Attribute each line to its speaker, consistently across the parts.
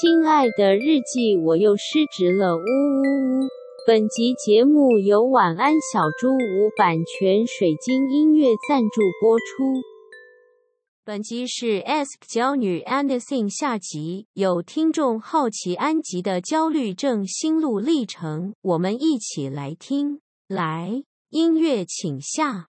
Speaker 1: 亲爱的日记，我又失职了，呜呜呜！本集节目由晚安小猪无版权水晶音乐赞助播出。本集是 Ask 焦女 Anderson 下集，有听众好奇安吉的焦虑症心路历程，我们一起来听。来，音乐请下。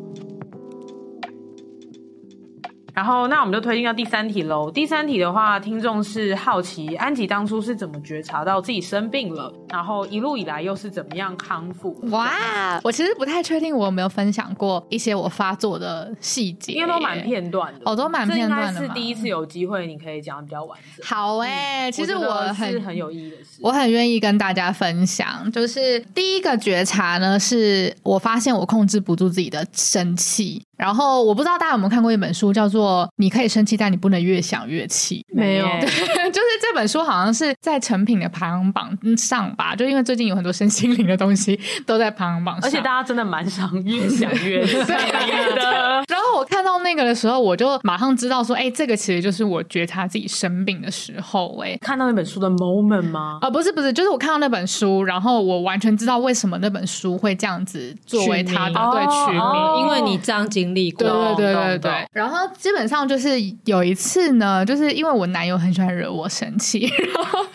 Speaker 2: 然后，那我们就推进到第三题喽。第三题的话，听众是好奇安吉当初是怎么觉察到自己生病了，然后一路以来又是怎么样康复？
Speaker 3: 哇，我其实不太确定我有没有分享过一些我发作的细节，
Speaker 2: 因为都蛮片段的，
Speaker 3: 哦，都蛮片段的。
Speaker 2: 是第一次有机会，你可以讲的比较完整。
Speaker 3: 好哎、欸嗯，其实我很
Speaker 2: 是很有意义的事，
Speaker 3: 我很愿意跟大家分享。就是第一个觉察呢，是我发现我控制不住自己的生气。然后我不知道大家有没有看过一本书，叫做《你可以生气，但你不能越想越气》。
Speaker 2: 没有，
Speaker 3: 对，就是这本书好像是在成品的排行榜上吧，就因为最近有很多身心灵的东西都在排行榜上，
Speaker 2: 而且大家真的蛮想越想越 气的。
Speaker 3: 然后我看到那个的时候，我就马上知道说，哎，这个其实就是我觉察自己生病的时候。哎，
Speaker 2: 看到那本书的 moment 吗？
Speaker 3: 啊、呃，不是不是，就是我看到那本书，然后我完全知道为什么那本书会这样子作为它的对取名，
Speaker 4: 哦，因为你这样经历。
Speaker 3: 对对对对对，然后基本上就是有一次呢，就是因为我男友很喜欢惹我生气，然后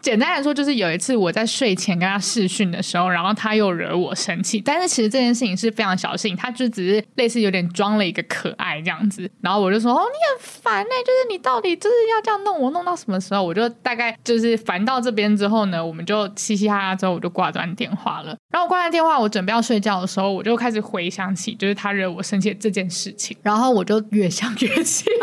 Speaker 3: 简单来说就是有一次我在睡前跟他试训的时候，然后他又惹我生气，但是其实这件事情是非常小事情，他就只是类似有点装了一个可爱这样子，然后我就说哦，你很烦呢、欸，就是你到底就是要这样弄我弄到什么时候？我就大概就是烦到这边之后呢，我们就嘻嘻哈哈之后我就挂断电话了，然后我挂断电话，我准备要睡觉的时候，我就开始回想起就是他惹我生气。这件事情，然后我就越想越气，就是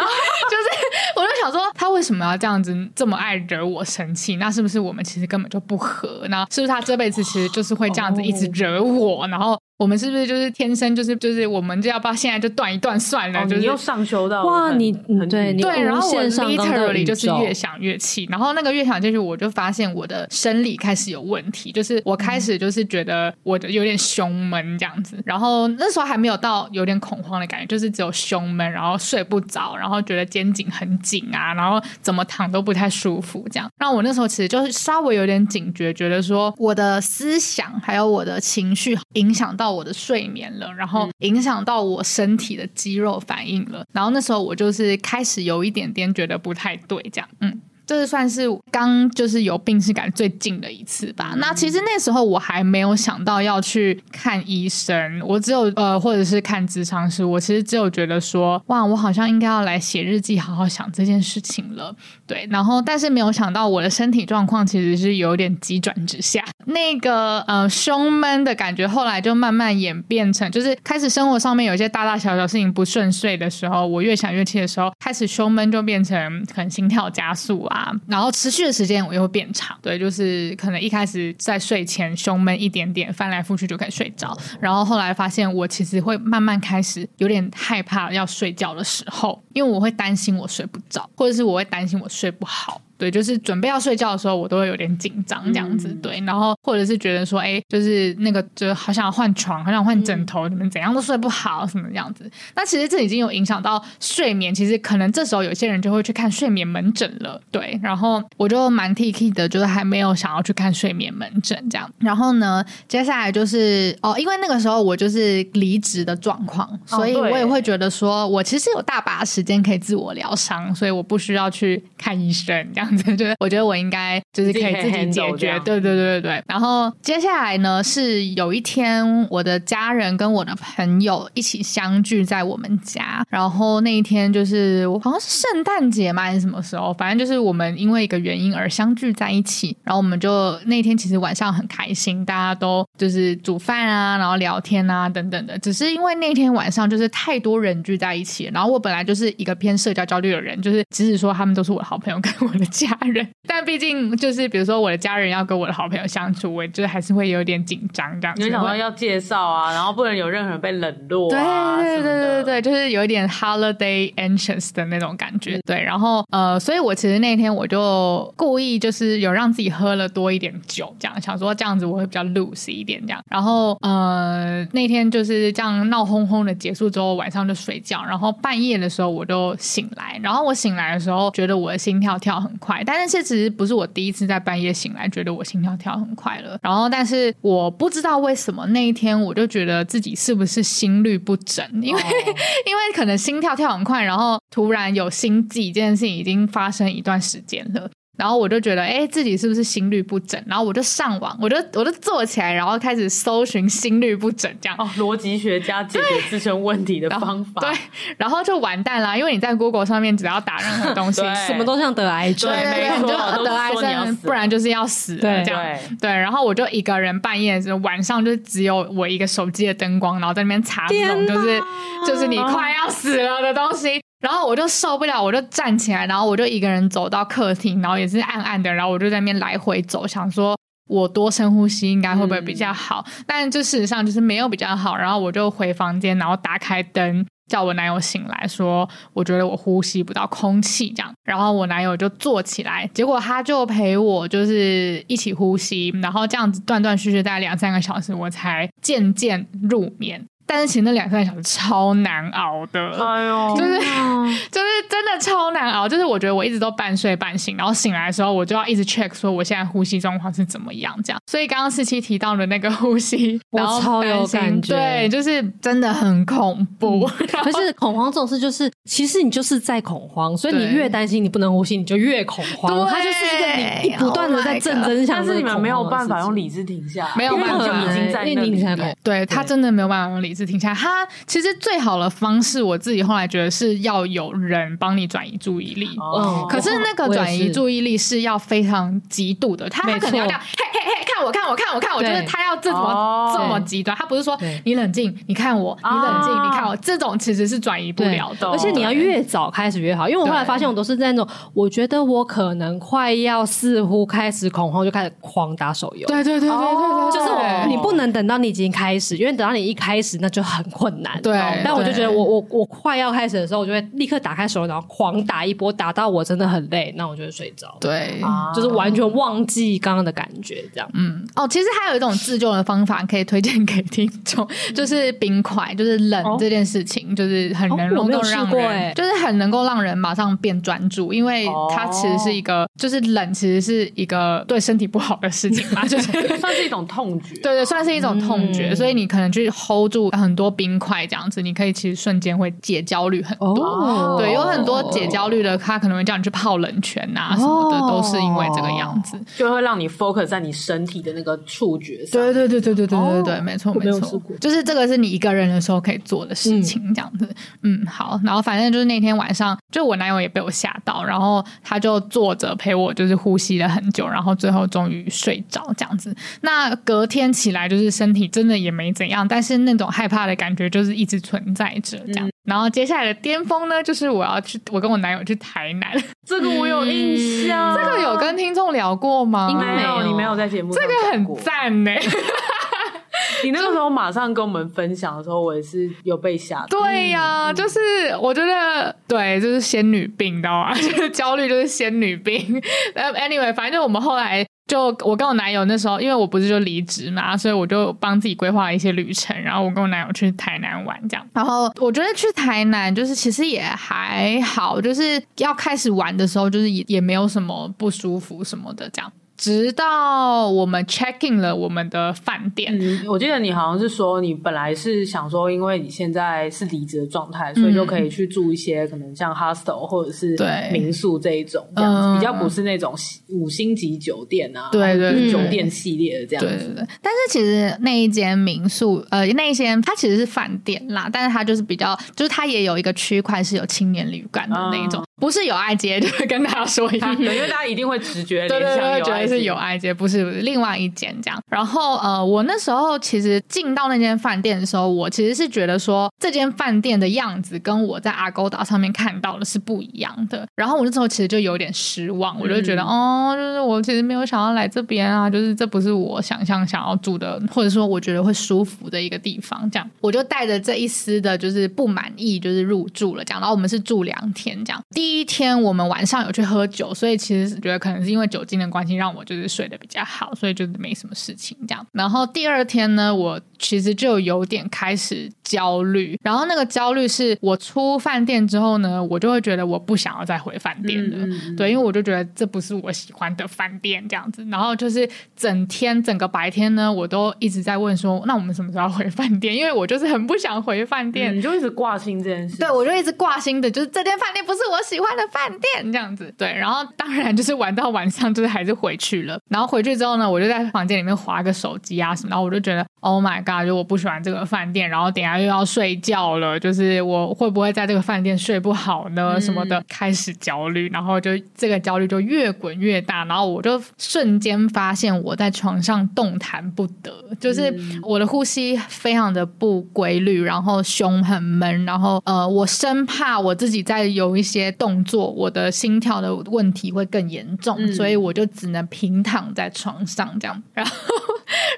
Speaker 3: 我就想说，他为什么要这样子这么爱惹我生气？那是不是我们其实根本就不合？那是不是他这辈子其实就是会这样子一直惹我？然后。我们是不是就是天生就是就是我们就要不要现在就断一断算了？哦、就是
Speaker 2: 你又上修到
Speaker 4: 哇，你对你
Speaker 3: 对，然后我 literally 就是越想越气，然后那个越想进去，我就发现我的生理开始有问题，就是我开始就是觉得我的有点胸闷这样子，然后那时候还没有到有点恐慌的感觉，就是只有胸闷，然后睡不着，然后觉得肩颈很紧啊，然后怎么躺都不太舒服这样。那我那时候其实就是稍微有点警觉，觉得说我的思想还有我的情绪影响到我的睡眠了，然后影响到我身体的肌肉反应了，然后那时候我就是开始有一点点觉得不太对，这样，嗯。这是算是刚就是有病识感最近的一次吧。那其实那时候我还没有想到要去看医生，我只有呃或者是看咨商师，我其实只有觉得说，哇，我好像应该要来写日记，好好想这件事情了。对，然后但是没有想到我的身体状况其实是有点急转直下，那个呃胸闷的感觉后来就慢慢演变成，就是开始生活上面有一些大大小小事情不顺遂的时候，我越想越气的时候，开始胸闷就变成可能心跳加速啊。然后持续的时间我又会变长，对，就是可能一开始在睡前胸闷一点点，翻来覆去就可以睡着，然后后来发现我其实会慢慢开始有点害怕要睡觉的时候，因为我会担心我睡不着，或者是我会担心我睡不好。对，就是准备要睡觉的时候，我都会有点紧张这样子。对，然后或者是觉得说，哎，就是那个，就好想换床，好想换枕头，你们怎样都睡不好，什么样子？那其实这已经有影响到睡眠。其实可能这时候有些人就会去看睡眠门诊了。对，然后我就蛮 T K 的，就是还没有想要去看睡眠门诊这样。然后呢，接下来就是哦，因为那个时候我就是离职的状况，所以我也会觉得说我其实有大把时间可以自我疗伤，所以我不需要去看医生这样。就是我觉得我应该就是可以自己解决，对对对对对。然后接下来呢，是有一天我的家人跟我的朋友一起相聚在我们家，然后那一天就是好像是圣诞节嘛还是什么时候，反正就是我们因为一个原因而相聚在一起，然后我们就那天其实晚上很开心，大家都就是煮饭啊，然后聊天啊等等的。只是因为那天晚上就是太多人聚在一起，然后我本来就是一个偏社交焦虑的人，就是即使说他们都是我的好朋友跟我的。家人。但毕竟就是比如说我的家人要跟我的好朋友相处，我就是还是会有点紧张这样子。
Speaker 2: 你想到要介绍啊，然后不能有任何人被冷落啊。
Speaker 3: 对对对对对，就是有一点 holiday anxious 的那种感觉。对，然后呃，所以我其实那天我就故意就是有让自己喝了多一点酒，这样想说这样子我会比较 loose 一点这样。然后呃，那天就是这样闹哄哄的结束之后，晚上就睡觉。然后半夜的时候我就醒来，然后我醒来的时候觉得我的心跳跳很快，但是这其实不是我第一次在半夜醒来觉得我心跳跳很快了。然后但是我不知道为什么那一天我就觉得自己是不是心律不整，因为、哦、因为可能心跳跳很快，然后突然有心悸，这件事情已经发生一段时间了。然后我就觉得，哎，自己是不是心律不整？然后我就上网，我就我就坐起来，然后开始搜寻心律不整这样。
Speaker 2: 哦，逻辑学家解决自身问题的方法。
Speaker 3: 对，然后就完蛋了，因为你在 Google 上面只要打任何东西
Speaker 4: 什么都像得癌症，
Speaker 3: 对，没错，就得癌症，不然就是要死了这样。对，然后我就一个人半夜就晚上就只有我一个手机的灯光，然后在那边查这种就是就是你快要死了的东西。然后我就受不了，我就站起来，然后我就一个人走到客厅，然后也是暗暗的，然后我就在那边来回走，想说我多深呼吸应该会不会比较好？嗯、但就事实上就是没有比较好。然后我就回房间，然后打开灯，叫我男友醒来说，我觉得我呼吸不到空气这样。然后我男友就坐起来，结果他就陪我就是一起呼吸，然后这样子断断续续大概两三个小时，我才渐渐入眠。但是其实那两三个小时超难熬的，哎呦，就是 就是真的超难熬。就是我觉得我一直都半睡半醒，然后醒来的时候我就要一直 check 说我现在呼吸状况是怎么样，这样。所以刚刚四七提到的那个呼吸，然后
Speaker 4: 我超有感觉，
Speaker 3: 对，就是真的很恐怖。
Speaker 4: 可是恐慌这种事，就是其实你就是在恐慌，所以你越担心你不能呼吸，你就越恐慌。对，它就是一个你不断的在正增强，
Speaker 2: 但是你们没有办法用理智停下，
Speaker 3: 没有办法，
Speaker 2: 已经在那里。
Speaker 3: 对，他真的没有办法用理智。停下来，他其实最好的方式，我自己后来觉得是要有人帮你转移注意力。哦，可是那个转移注意力是要非常极度的，他可能要这样，嘿嘿嘿，看我看我看我看我，就是他要这么这么极端，他不是说你冷静，你看我，你冷静，你看我，这种其实是转移不了的。
Speaker 4: 而且你要越早开始越好，因为我后来发现我都是在那种，我觉得我可能快要似乎开始恐慌，就开始狂打手游。
Speaker 3: 对对对对对对，
Speaker 4: 就是你不能等到你已经开始，因为等到你一开始那就很困难。
Speaker 3: 对，
Speaker 4: 但我就觉得我我我快要开始的时候，我就会立刻打开手，然后狂打一波，打到我真的很累，那我就会睡着。
Speaker 3: 对，
Speaker 4: 就是完全忘记刚刚的感觉，这样。
Speaker 3: 嗯，哦，其实还有一种自救的方法可以推荐给听众，就是冰块，就是冷这件事情，就是很能能够让人，就是很能够让人马上变专注，因为它其实是一个，就是冷其实是一个对身体不好的事情嘛，就是
Speaker 2: 算是一种痛觉。
Speaker 3: 对对，算是一种痛觉，所以你可能去 hold 住很多冰块。这样子，你可以其实瞬间会解焦虑很多。Oh, 对，有很多解焦虑的，他可能会叫你去泡冷泉啊什么的，oh, 都是因为这个样子，
Speaker 2: 就会让你 focus 在你身体的那个触觉上。
Speaker 3: 对对对对对对对对，没错没错，就是这个是你一个人的时候可以做的事情，这样子。嗯，嗯，好，然后反正就是那天晚上，就我男友也被我吓到，然后他就坐着陪我，就是呼吸了很久，然后最后终于睡着这样子。那隔天起来，就是身体真的也没怎样，但是那种害怕的感觉就是。一直存在着这样，嗯、然后接下来的巅峰呢，就是我要去，我跟我男友去台南，
Speaker 2: 这个我有印象，
Speaker 3: 嗯、这个有跟听众聊过吗？
Speaker 2: 应该没有，你没有在节目上，
Speaker 3: 这个很赞呢。
Speaker 2: 你那个时候马上跟我们分享的时候，我也是有被吓到。
Speaker 3: 对呀、啊，嗯、就是我觉得对，就是仙女病，你知道吗？就是焦虑，就是仙女病。呃，anyway，反正就我们后来。就我跟我男友那时候，因为我不是就离职嘛，所以我就帮自己规划一些旅程，然后我跟我男友去台南玩这样。然后我觉得去台南就是其实也还好，就是要开始玩的时候，就是也也没有什么不舒服什么的这样。直到我们 checking 了我们的饭店。
Speaker 2: 嗯，我记得你好像是说，你本来是想说，因为你现在是离职的状态，所以就可以去住一些可能像 hostel 或者是民宿这一种，这样子比较不是那种五星级酒店啊，
Speaker 3: 对对，
Speaker 2: 酒店系列的这样子。对对对。
Speaker 3: 但是其实那一间民宿，呃，那一间它其实是饭店啦，但是它就是比较，就是它也有一个区块是有青年旅馆的那一种。不是有爱街，就会跟大家说一下，
Speaker 2: 因为大家一定会直觉
Speaker 3: 对对对，觉得是有爱街，不是不是另外一间这样。然后呃，我那时候其实进到那间饭店的时候，我其实是觉得说这间饭店的样子跟我在 Agoda 上面看到的是不一样的。然后我那时候其实就有点失望，我就觉得、嗯、哦，就是我其实没有想要来这边啊，就是这不是我想象想要住的，或者说我觉得会舒服的一个地方。这样，我就带着这一丝的就是不满意，就是入住了这样。然后我们是住两天这样，第一天我们晚上有去喝酒，所以其实觉得可能是因为酒精的关系，让我就是睡得比较好，所以就是没什么事情这样。然后第二天呢，我其实就有点开始焦虑，然后那个焦虑是我出饭店之后呢，我就会觉得我不想要再回饭店了，嗯嗯、对，因为我就觉得这不是我喜欢的饭店这样子。然后就是整天整个白天呢，我都一直在问说，那我们什么时候回饭店？因为我就是很不想回饭店，
Speaker 2: 嗯、你就一直挂心这件事。
Speaker 3: 对，我就一直挂心的，就是这间饭店不是我喜欢的饭店这样子。对，然后当然就是玩到晚上，就是还是回去了。然后回去之后呢，我就在房间里面划个手机啊什么，然后我就觉得，Oh my god，就我不喜欢这个饭店，然后等下又要睡觉了，就是我会不会在这个饭店睡不好呢？什么的，嗯、开始焦虑，然后就这个焦虑就越滚越大，然后我就瞬间发现我在床上动弹不得，就是我的呼吸非常的不规律，然后胸很闷，然后呃，我生怕我自己在有一些动作，我的心跳的问题会更严重，嗯、所以我就只能平躺在床上这样，然后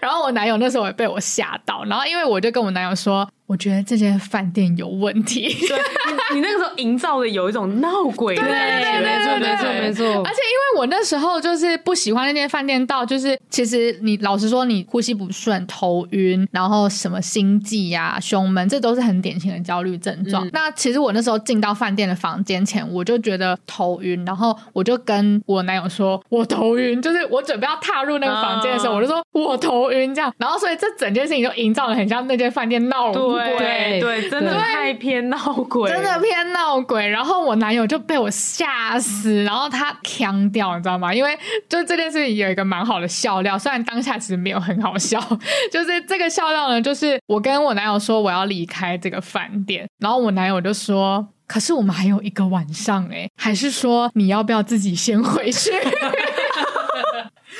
Speaker 3: 然后我男友那时候也被我吓到，然后因为我就跟我男友说。我觉得这间饭店有问题。
Speaker 2: 对，你那个时候营造的有一种闹鬼的感觉，
Speaker 3: 没错没错没错。而且因为我那时候就是不喜欢那间饭店到，就是其实你老实说，你呼吸不顺、头晕，然后什么心悸呀、啊、胸闷，这都是很典型的焦虑症状。嗯、那其实我那时候进到饭店的房间前，我就觉得头晕，然后我就跟我男友说，我头晕，就是我准备要踏入那个房间的时候，哦、我就说我头晕这样。然后所以这整件事情就营造的很像那间饭店闹鬼。
Speaker 2: 对对，真的太偏闹鬼，
Speaker 3: 真的偏闹鬼。然后我男友就被我吓死，然后他腔掉，你知道吗？因为就这件事情有一个蛮好的笑料，虽然当下其实没有很好笑，就是这个笑料呢，就是我跟我男友说我要离开这个饭店，然后我男友就说：“可是我们还有一个晚上哎，还是说你要不要自己先回去？”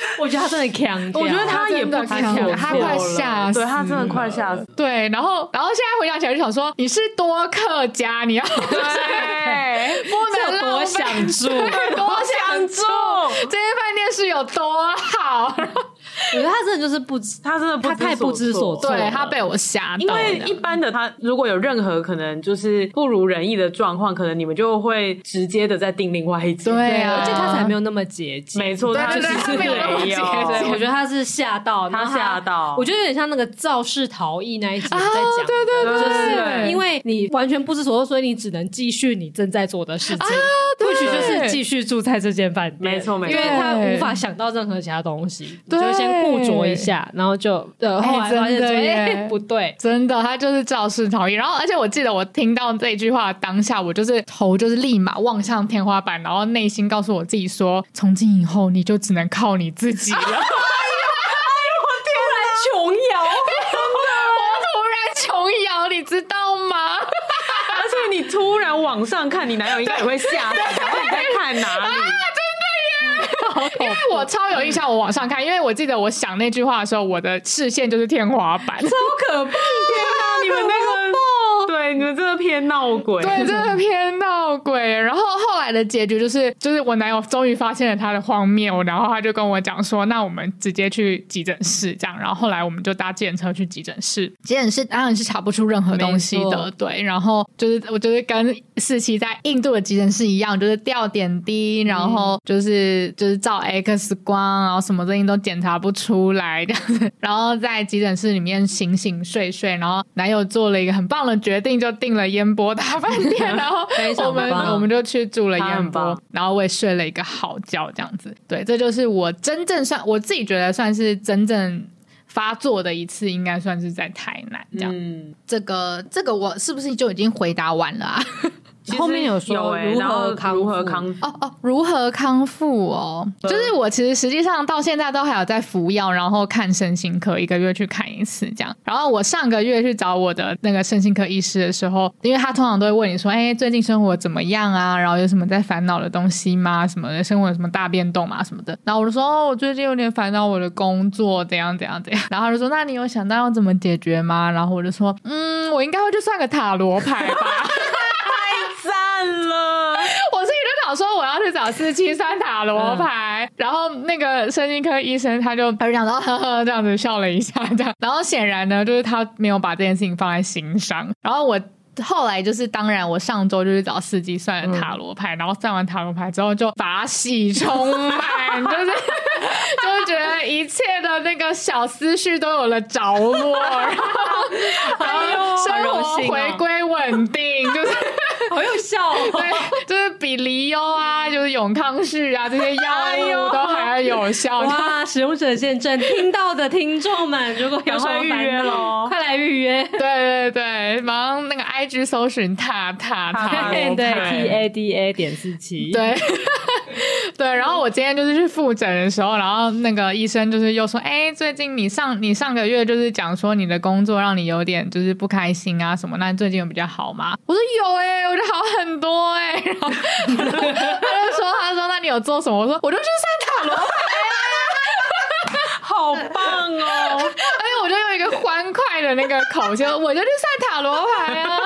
Speaker 4: 我觉得他真的强，
Speaker 2: 我觉得他也不强，
Speaker 3: 他快吓死，
Speaker 2: 对他真的快吓死。
Speaker 3: 对，然后，然后现在回想起来就想说，你是多客家，你要 对，
Speaker 4: 不能 多想住，
Speaker 3: 多想住，这间饭店是有多好。
Speaker 4: 我觉得他真的就是不知，他真的他太不知所措，
Speaker 3: 对他被我吓到。
Speaker 2: 因为一般的他如果有任何可能就是不如人意的状况，可能你们就会直接的再订另外一间。
Speaker 3: 对啊，
Speaker 4: 而且他才没有那么节俭。
Speaker 2: 没错，他没有。
Speaker 4: 我觉得他是吓到，
Speaker 2: 他吓到。
Speaker 4: 我觉得有点像那个肇事逃逸那一集在讲，
Speaker 3: 对对对，
Speaker 4: 就是因为你完全不知所措，所以你只能继续你正在做的事情。或继续住在这间饭店，
Speaker 2: 没错没错，
Speaker 4: 因为他无法想到任何其他东西，就先。固着一下，然后就呃，后来发现对不对？
Speaker 3: 真的，他就是肇事逃逸。然后，而且我记得我听到这一句话当下，我就是头就是立马望向天花板，然后内心告诉我自己说：从今以后，你就只能靠你自己了。哎呦，
Speaker 4: 我突然琼瑶，
Speaker 3: 真的，我突然琼瑶，你知道
Speaker 2: 突然往上看，你男友应该也会吓到，然后你在看哪里？
Speaker 3: 因为我超有印象，我往上看，因为我记得我想那句话的时候，我的视线就是天花板，
Speaker 4: 超可怕！天哪，
Speaker 2: 你们那个。对，你们真的偏闹鬼，
Speaker 3: 对，真的偏闹鬼。然后后来的结局就是，就是我男友终于发现了他的荒谬，然后他就跟我讲说：“那我们直接去急诊室。”这样，然后后来我们就搭计程车去急诊室。急诊室当然是查不出任何东西的，对。然后就是我就是跟四期在印度的急诊室一样，就是吊点滴，然后就是就是照 X 光，然后什么东西都检查不出来这样子。然后在急诊室里面醒醒睡睡，然后男友做了一个很棒的决定，就订了烟波大饭店，然后我们我们就去住了烟波，然后我也睡了一个好觉，这样子。对，这就是我真正算我自己觉得算是真正发作的一次，应该算是在台南这样。嗯，这个这个我是不是就已经回答完了啊？
Speaker 5: 后面有说如何康
Speaker 2: 如何康
Speaker 3: 哦哦，如何康复哦？就是我其实实际上到现在都还有在服药，然后看身心科，一个月去看一次这样。然后我上个月去找我的那个身心科医师的时候，因为他通常都会问你说：“哎，最近生活怎么样啊？然后有什么在烦恼的东西吗？什么的，生活有什么大变动吗？什么的。”然后我就说：“哦，我最近有点烦恼我的工作，怎样怎样怎样。”然后他就说：“那你有想到要怎么解决吗？”然后我就说：“嗯，我应该会去算个塔罗牌吧。”说我要去找四七算塔罗牌，嗯、然后那个神经科医生他就他就讲到呵呵这样子笑了一下，这样，然后显然呢，就是他没有把这件事情放在心上。然后我后来就是，当然我上周就是找司机算了塔罗牌，嗯、然后算完塔罗牌之后就法喜充满，就是就觉得一切的那个小思绪都有了着落，然后 然后生活回归稳定，就是。
Speaker 5: 好有效，哦，
Speaker 3: 对，就是比黎优啊，就是永康旭啊这些药物都还要有效。
Speaker 5: 哇，使用者见证，听到的听众们，如果有什么 预约喽，快来预约。
Speaker 3: 对对对，马上那个 IG 搜寻塔塔塔，
Speaker 5: 对对，T A D A 点四七，
Speaker 3: 对对。然后我今天就是去复诊的时候，然后那个医生就是又说，哎，最近你上你上个月就是讲说你的工作让你有点就是不开心啊什么，那最近有比较好吗？我说有哎，欸，我就。好很多哎、欸，然后他就说：“他说那你有做什么？”我说：“我就去算塔罗牌啊，
Speaker 2: 好棒哦！”而
Speaker 3: 且我就用一个欢快的那个口气，我就去算塔罗牌啊。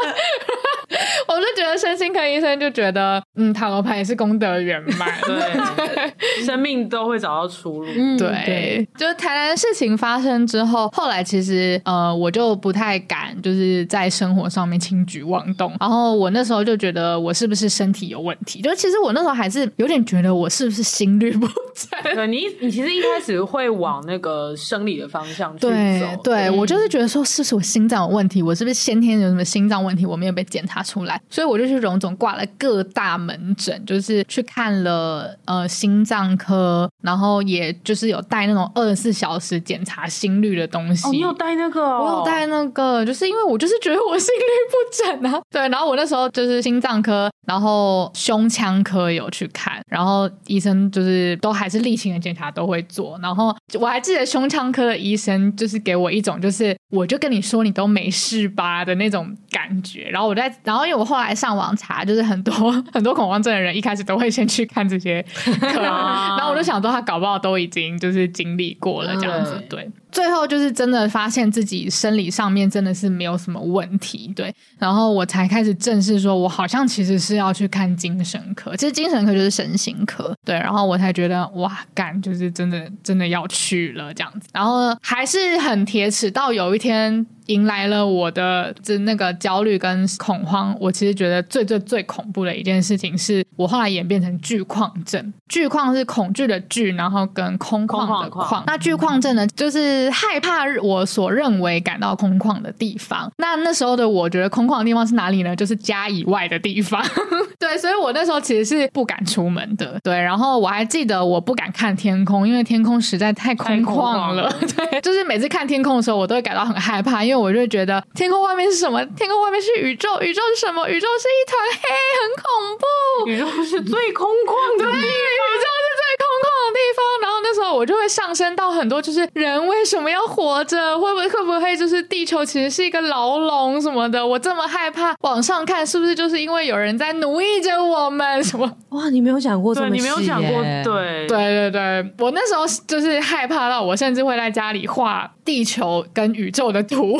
Speaker 3: 我就觉得身心科医生就觉得，嗯，塔罗牌也是功德圆满，
Speaker 2: 对，生命都会找到出路。
Speaker 3: 嗯、对，对就是台南事情发生之后，后来其实呃，我就不太敢就是在生活上面轻举妄动。然后我那时候就觉得我是不是身体有问题？就其实我那时候还是有点觉得我是不是心律不正。
Speaker 2: 对，你你其实一开始会往那个生理的方向去走。
Speaker 3: 对，对，对我就是觉得说，是不是我心脏有问题？我是不是先天有什么心脏问题？我没有被检查出来。所以我就去荣总挂了各大门诊，就是去看了呃心脏科，然后也就是有带那种二十四小时检查心率的东西。
Speaker 2: 哦，你有带那个？
Speaker 3: 我有带那个，就是因为我就是觉得我心率不整啊。对，然后我那时候就是心脏科，然后胸腔科有去看，然后医生就是都还是例行的检查都会做。然后我还记得胸腔科的医生就是给我一种就是我就跟你说你都没事吧的那种感觉。然后我在，然后因为我。后来上网查，就是很多 很多恐慌症的人一开始都会先去看这些课，然后我就想说，他搞不好都已经就是经历过了这样子，对。最后就是真的发现自己生理上面真的是没有什么问题，对，然后我才开始正视说，我好像其实是要去看精神科，其实精神科就是身心科，对，然后我才觉得哇，干，就是真的真的要去了这样子，然后还是很铁齿，到有一天迎来了我的这那个焦虑跟恐慌，我其实觉得最最最恐怖的一件事情是我后来演变成惧旷症，惧旷是恐惧的惧，然后跟空旷的 旷，那惧旷症呢，就是。害怕我所认为感到空旷的地方。那那时候的我觉得空旷的地方是哪里呢？就是家以外的地方。对，所以我那时候其实是不敢出门的。对，然后我还记得我不敢看天空，因为天空实在太空旷了。对，就是每次看天空的时候，我都会感到很害怕，因为我就觉得天空外面是什么？天空外面是宇宙，宇宙是什么？宇宙是一团黑，很恐怖。
Speaker 2: 宇宙是最空旷的地方。对，宇
Speaker 3: 宙是最空旷的地方。然后那时候我就会上升到很多，就是人为什么要活着？会不会会不会就是地球其实是一个牢笼什么的？我这么害怕往上看，是不是就是因为有人在奴役着我们？什么？
Speaker 5: 哇，你没有想过这么，
Speaker 2: 你没有想过，对
Speaker 3: 对对对，我那时候就是害怕到我甚至会在家里画地球跟宇宙的图，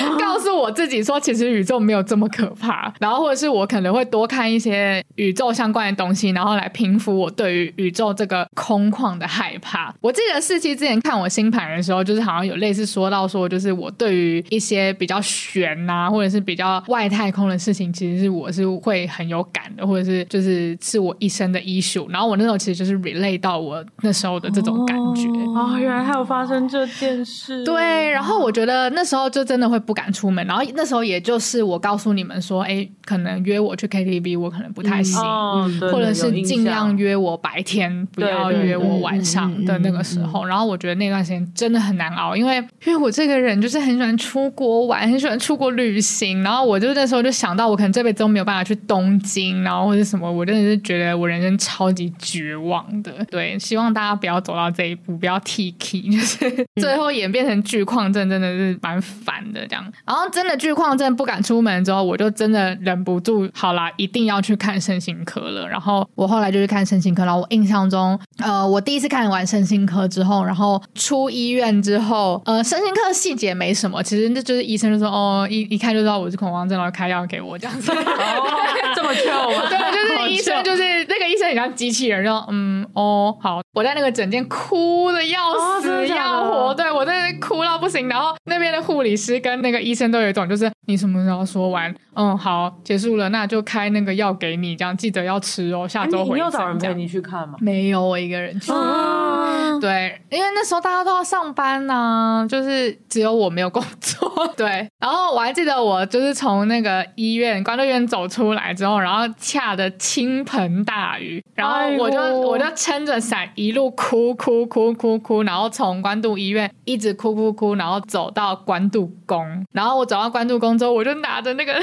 Speaker 3: 然后告诉我自己说，其实宇宙没有这么可怕。然后或者是我可能会多看一些宇宙相关的东西，然后来平复我对于宇宙这个空旷的害怕。我记得四期之前看我星盘的时候，就是好像有类似说到说，就是我对于一些比较悬呐、啊，或者是比较外太空的事情，其实是我是会很有感的，或者是就是是我一生的 issue。然后我那时候其实就是 relate 到我那时候的这种感觉
Speaker 2: 啊、哦哦，原来还有发生这件事。
Speaker 3: 对，然后我觉得那时候就真的会不敢出门。然后那时候也就是我告诉你们说，哎，可能约我去 KTV，我可能不太行，嗯哦、或者是尽量约我白天，不要约我晚上的那个时候。然后我觉得那段时间真的很难熬，因为因为我这个人就是很喜欢出国玩，很喜欢出国旅行。然后我就那时候就想到，我可能这辈子都没有办法去东京，然后或者什么，我真的是觉得我人生超级绝望的。对，希望大家不要走到这一步，不要 T K，就是最后演变成巨矿症，真的是蛮烦的这样。然后真的巨矿症不敢出门之后，我就真的忍不住，好啦，一定要去看身心科了。然后我后来就去看身心科，然后我印象中，呃，我第一次看完身心科之后，然后出医院之后，呃，身心科的细节没什么，其实那就是医生就说，哦，一一看就知道我是恐慌症，然后开药给我这样子。
Speaker 2: 哦，这么巧吗？
Speaker 3: 对，就是医生，就是那个医生很像机器人，就嗯，哦，好，我在那个诊间哭的要死要活，哦、对我在那哭到不行，然后那边的护理师跟那个医生都有一种，就是你什么时候说完？嗯，好，结束了，那就开那个药给你，这样记得要吃哦。下周回。
Speaker 2: 你有找人陪你去看吗？
Speaker 3: 没有，我一个人去。啊、对，因为那时候大家都要上班呢、啊，就是只有我没有工作。对，然后我还记得我就是从那个医院关渡医院走出来之后，然后下的倾盆大雨，然后我就、哎、我就撑着伞一路哭哭哭哭哭，然后从关渡医院一直哭哭哭，然后走到关渡宫，然后我走到关渡宫之后，我就拿着那个。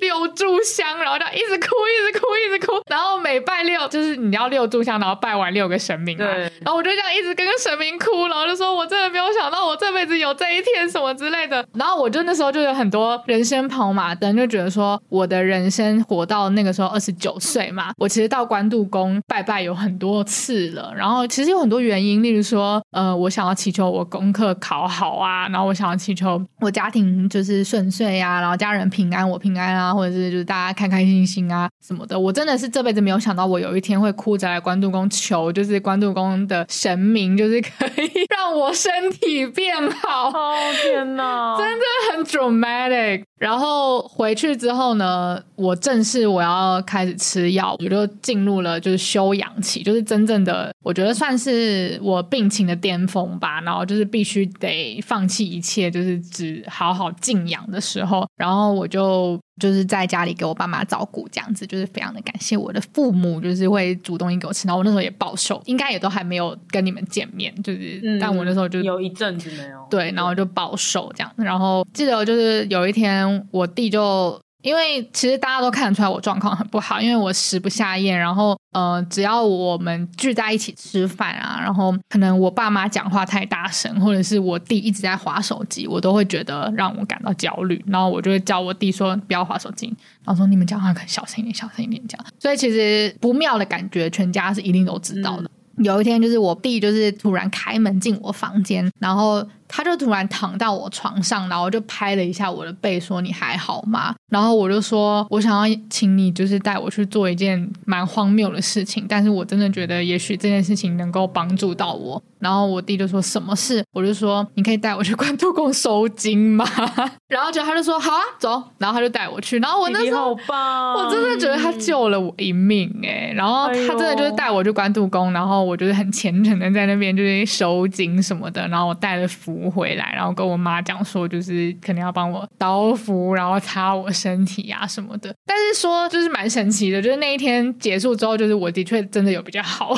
Speaker 3: 六炷香，然后就一直哭，一直哭，一直哭。然后每拜六，就是你要六炷香，然后拜完六个神明嘛。对。然后我就这样一直跟个神明哭，然后就说：“我真的没有想到我这辈子有这一天，什么之类的。”然后我就那时候就有很多人生跑马灯，就觉得说我的人生活到那个时候二十九岁嘛，我其实到关渡宫拜拜有很多次了。然后其实有很多原因，例如说，呃，我想要祈求我功课考好啊，然后我想要祈求我家庭就是顺遂啊，然后家人平安，我平安啊。或者是就是大家开开心心啊什么的，我真的是这辈子没有想到，我有一天会哭着来关渡宫求，就是关渡宫的神明，就是可以 让我身体变好。
Speaker 2: 哦天哪，
Speaker 3: 真的很 dramatic。然后回去之后呢，我正式我要开始吃药，我就进入了就是休养期，就是真正的我觉得算是我病情的巅峰吧。然后就是必须得放弃一切，就是只好好静养的时候，然后我就。就是在家里给我爸妈照顾，这样子就是非常的感谢我的父母，就是会煮东西给我吃。然后我那时候也暴瘦，应该也都还没有跟你们见面，就是，嗯、但我那时候就
Speaker 2: 有一阵子没有
Speaker 3: 对，然后就暴瘦这样。然后记得就是有一天我弟就。因为其实大家都看得出来我状况很不好，因为我食不下咽，然后呃，只要我们聚在一起吃饭啊，然后可能我爸妈讲话太大声，或者是我弟一直在划手机，我都会觉得让我感到焦虑，然后我就会叫我弟说不要划手机，然后说你们讲话可小声一点，小声一点讲。所以其实不妙的感觉，全家是一定都知道的。嗯、有一天就是我弟就是突然开门进我房间，然后。他就突然躺到我床上，然后就拍了一下我的背，说：“你还好吗？”然后我就说：“我想要请你，就是带我去做一件蛮荒谬的事情，但是我真的觉得也许这件事情能够帮助到我。”然后我弟就说：“什么事？”我就说：“你可以带我去关渡宫收金吗？” 然后就他就说：“好啊，走。”然后他就带我去。然后我那时候，我真的觉得他救了我一命哎。然后他真的就是带我去关渡宫，然后我就是很虔诚的在那边就是收金什么的。然后我带了符。回来，然后跟我妈讲说，就是可能要帮我刀符，然后擦我身体啊什么的。但是说就是蛮神奇的，就是那一天结束之后，就是我的确真的有比较好，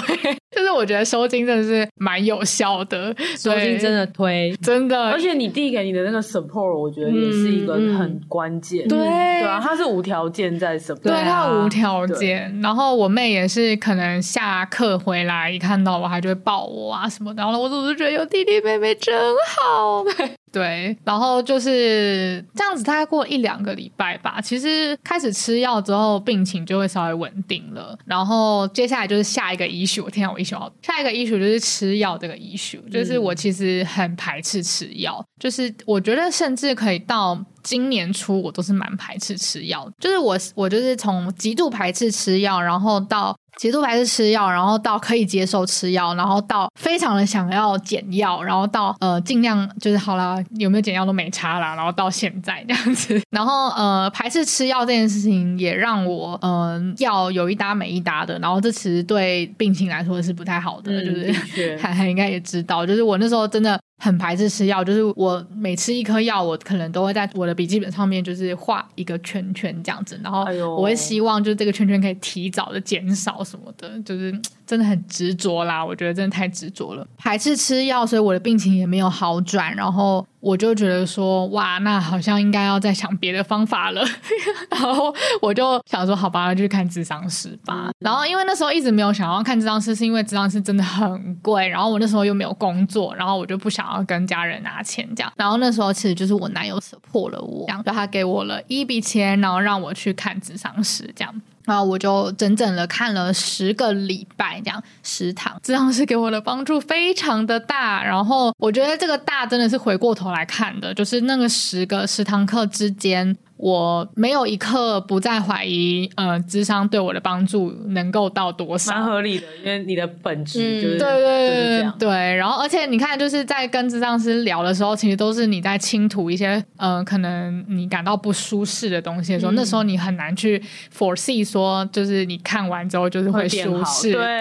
Speaker 3: 就是我觉得收金真的是蛮有效的，
Speaker 5: 收金真的推
Speaker 3: 真的。
Speaker 2: 而且你递给你的那个 support，我觉得也是一个很关键，
Speaker 3: 对、嗯、
Speaker 2: 对啊，他是无条件在 support，
Speaker 3: 对他无条件。然后我妹也是，可能下课回来一看到我，她就会抱我啊什么的。然后我总是觉得有弟弟妹妹真好。好，对，然后就是这样子，大概过一两个礼拜吧。其实开始吃药之后，病情就会稍微稳定了。然后接下来就是下一个 issue，我听到我 issue 好，下一个 issue 就是吃药这个 issue，就是我其实很排斥吃药，嗯、就是我觉得甚至可以到今年初，我都是蛮排斥吃药，就是我我就是从极度排斥吃药，然后到。极度排斥吃药，然后到可以接受吃药，然后到非常的想要减药，然后到呃尽量就是好啦，有没有减药都没差啦，然后到现在这样子，然后呃排斥吃药这件事情也让我嗯、呃、药有一搭没一搭的，然后这其实对病情来说是不太好的，嗯、就是涵涵应该也知道，就是我那时候真的。很排斥吃药，就是我每吃一颗药，我可能都会在我的笔记本上面就是画一个圈圈这样子，然后我会希望就是这个圈圈可以提早的减少什么的，就是真的很执着啦，我觉得真的太执着了，排斥吃药，所以我的病情也没有好转，然后。我就觉得说，哇，那好像应该要再想别的方法了。然后我就想说，好吧，那就去看智商师吧。嗯、然后因为那时候一直没有想要看智商师，是因为智商师真的很贵。然后我那时候又没有工作，然后我就不想要跟家人拿钱这样。然后那时候其实就是我男友 support 了我，这样，他给我了一笔钱，然后让我去看智商师这样。然后我就整整的看了十个礼拜，这样食堂，这样是给我的帮助非常的大。然后我觉得这个大真的是回过头来看的，就是那个十个食堂课之间。我没有一刻不再怀疑，呃，智商对我的帮助能够到多少？
Speaker 2: 蛮合理的，因为你的本质就是、
Speaker 3: 嗯、对对对对对。然后，而且你看，就是在跟智商师聊的时候，其实都是你在倾吐一些，呃，可能你感到不舒适的东西的时候，嗯、那时候你很难去 foresee 说，就是你看完之后就是会舒
Speaker 2: 适。对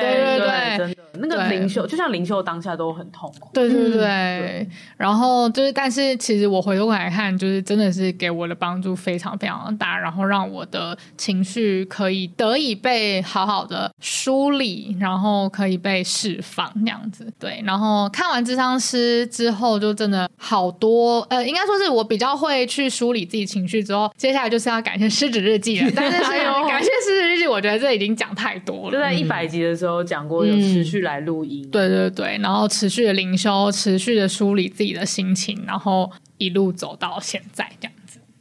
Speaker 2: 那个灵修就像灵修当下都很痛苦。
Speaker 3: 对对对。然后就是，但是其实我回头来看，就是真的是给我的帮助。非常非常的大，然后让我的情绪可以得以被好好的梳理，然后可以被释放那样子。对，然后看完智商师之后，就真的好多，呃，应该说是我比较会去梳理自己情绪之后，接下来就是要感谢狮子日记了。但是感谢狮子日记，我觉得这已经讲太多了。
Speaker 2: 就在一百集的时候讲过，有持续来录音。
Speaker 3: 嗯，对对对，然后持续的灵修，持续的梳理自己的心情，然后一路走到现在这样。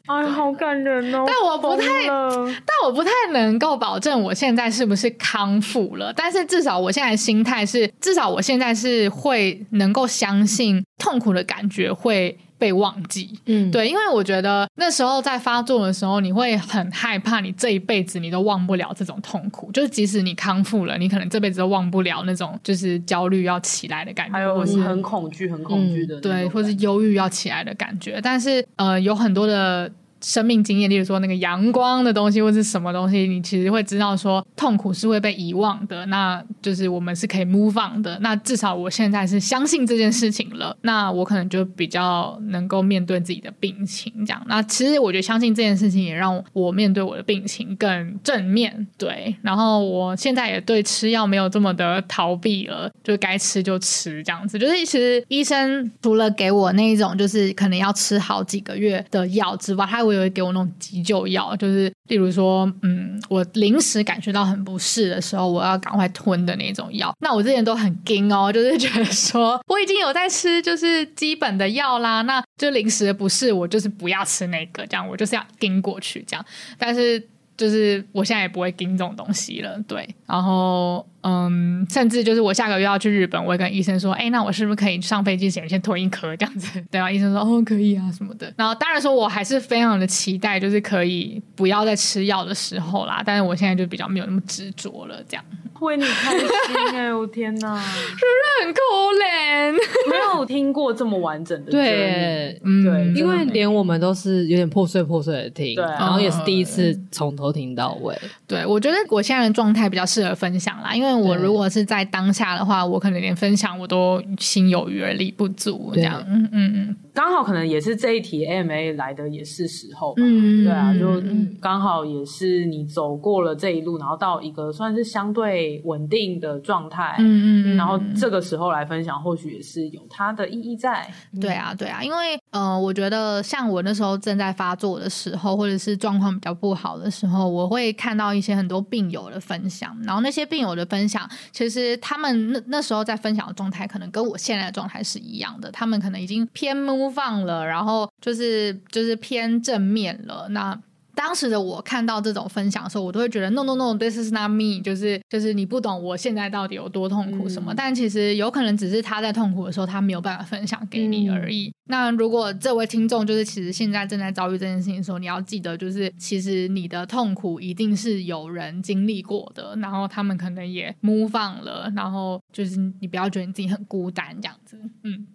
Speaker 2: 哎，好感人哦！
Speaker 3: 但我不太，但我不太能够保证我现在是不是康复了。但是至少我现在心态是，至少我现在是会能够相信痛苦的感觉会被忘记。嗯，对，因为我觉得那时候在发作的时候，你会很害怕，你这一辈子你都忘不了这种痛苦。就是即使你康复了，你可能这辈子都忘不了那种就是焦虑要起来的感觉，
Speaker 2: 还有是很恐惧、很恐惧的、嗯，
Speaker 3: 对，或是忧郁要起来的感觉。但是呃，有很多的。生命经验，例如说那个阳光的东西，或是什么东西，你其实会知道说痛苦是会被遗忘的，那就是我们是可以 move on 的。那至少我现在是相信这件事情了，那我可能就比较能够面对自己的病情这样。那其实我觉得相信这件事情也让我面对我的病情更正面对。然后我现在也对吃药没有这么的逃避了，就该吃就吃这样子。就是其实医生除了给我那一种就是可能要吃好几个月的药之外，他会给我那种急救药，就是例如说，嗯，我临时感觉到很不适的时候，我要赶快吞的那种药。那我之前都很惊哦，就是觉得说我已经有在吃，就是基本的药啦，那就临时的不适，我就是不要吃那个，这样我就是要盯过去这样。但是就是我现在也不会盯这种东西了，对，然后。嗯，甚至就是我下个月要去日本，我会跟医生说，哎，那我是不是可以上飞机前先吞一颗这样子？对啊，医生说哦，可以啊什么的。然后当然说我还是非常的期待，就是可以不要再吃药的时候啦。但是我现在就比较没有那么执着了，这样。
Speaker 2: 为你开心哎，我天哪，
Speaker 3: 是不是很可怜？
Speaker 2: 没有听过这么完整的，
Speaker 5: 对，嗯，对，因为连我们都是有点破碎破碎的听，对，然后也是第一次从头听到尾。
Speaker 3: 对，我觉得我现在的状态比较适合分享啦，因为。我如果是在当下的话，我可能连分享我都心有余而力不足，这样，嗯嗯嗯。
Speaker 2: 刚好可能也是这一题 AMA 来的也是时候吧，嗯，对啊，就刚好也是你走过了这一路，然后到一个算是相对稳定的状态，嗯嗯，然后这个时候来分享，或许也是有它的意义在。
Speaker 3: 对啊，对啊，因为呃，我觉得像我那时候正在发作的时候，或者是状况比较不好的时候，我会看到一些很多病友的分享，然后那些病友的分分享，其实他们那那时候在分享的状态，可能跟我现在的状态是一样的，他们可能已经偏 move 放了，然后就是就是偏正面了。那当时的我看到这种分享的时候，我都会觉得 no no no，this is not me，就是就是你不懂我现在到底有多痛苦什么。嗯、但其实有可能只是他在痛苦的时候，他没有办法分享给你而已。嗯、那如果这位听众就是其实现在正在遭遇这件事情的时候，你要记得，就是其实你的痛苦一定是有人经历过的，然后他们可能也 move on 了，然后就是你不要觉得你自己很孤单这样子，嗯。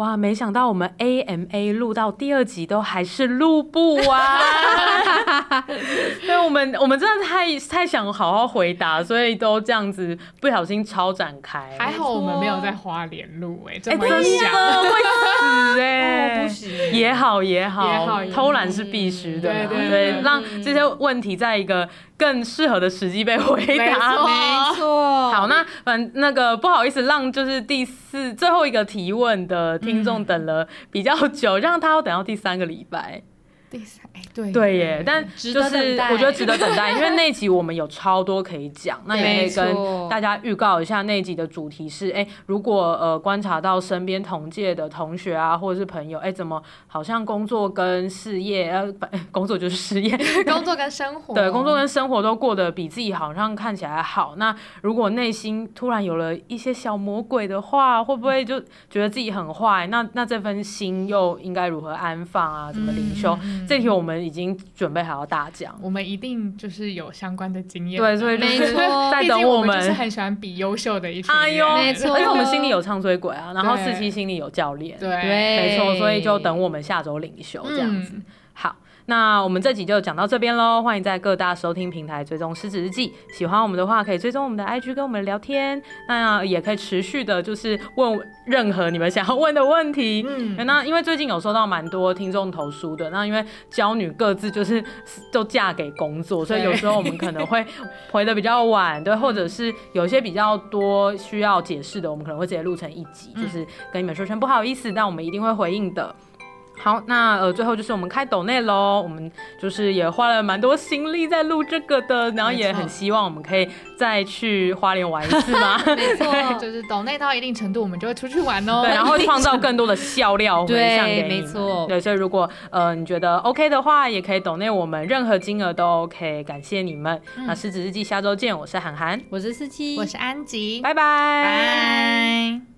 Speaker 2: 哇，没想到我们 AMA 录到第二集都还是录不完。所以我们我们真的太太想好好回答，所以都这样子不小心超展开。
Speaker 3: 还好我们没有在花莲录，哎，
Speaker 2: 真的会死哎，不行，也好也好，偷懒是必须的，对对对，让这些问题在一个更适合的时机被回答。
Speaker 5: 没错，
Speaker 2: 好，那反那个不好意思，让就是第四最后一个提问的听众等了比较久，让他要等到第三个礼拜。
Speaker 3: 第三，哎，对
Speaker 2: 对耶，但就是我觉得值得等待，因为那集我们有超多可以讲，那也可以跟大家预告一下，那集的主题是，哎，如果呃观察到身边同届的同学啊，或者是朋友，哎，怎么好像工作跟事业，呃，工作就是事业，
Speaker 3: 工作跟生活，
Speaker 2: 对，工作跟生活都过得比自己好像看起来好，那如果内心突然有了一些小魔鬼的话，会不会就觉得自己很坏？那那这份心又应该如何安放啊？怎么灵修？嗯这题我们已经准备好要大讲，
Speaker 3: 我们一定就是有相关的经验。
Speaker 2: 对，所以
Speaker 5: 没错，
Speaker 2: 在等我们。
Speaker 3: 就是很喜欢比优秀的一群人，
Speaker 2: 哎呦，
Speaker 5: 没错。
Speaker 2: 而且我们心里有唱衰鬼啊，然后四期心里有教练，
Speaker 3: 对，
Speaker 2: 没错。所以就等我们下周领袖这样子。好。那我们这集就讲到这边喽，欢迎在各大收听平台追踪失职日记。喜欢我们的话，可以追踪我们的 IG 跟我们聊天。那也可以持续的，就是问任何你们想要问的问题。嗯，那因为最近有收到蛮多听众投书的，那因为娇女各自就是都嫁给工作，所以有时候我们可能会 回的比较晚，对，或者是有些比较多需要解释的，我们可能会直接录成一集，就是跟你们说声不好意思，但我们一定会回应的。好，那呃，最后就是我们开抖内喽，我们就是也花了蛮多心力在录这个的，然后也很希望我们可以再去花莲玩一次嘛。
Speaker 3: 没错，就是抖内到一定程度，我们就会出去玩哦。
Speaker 2: 对，然后创造更多的笑料 回向给你。
Speaker 5: 没错，
Speaker 2: 对，所以如果呃你觉得 OK 的话，也可以抖内我们任何金额都 OK，感谢你们。嗯、那失职日记下周见，我是涵涵，
Speaker 5: 我是思琪，
Speaker 3: 我是安吉，
Speaker 2: 拜拜。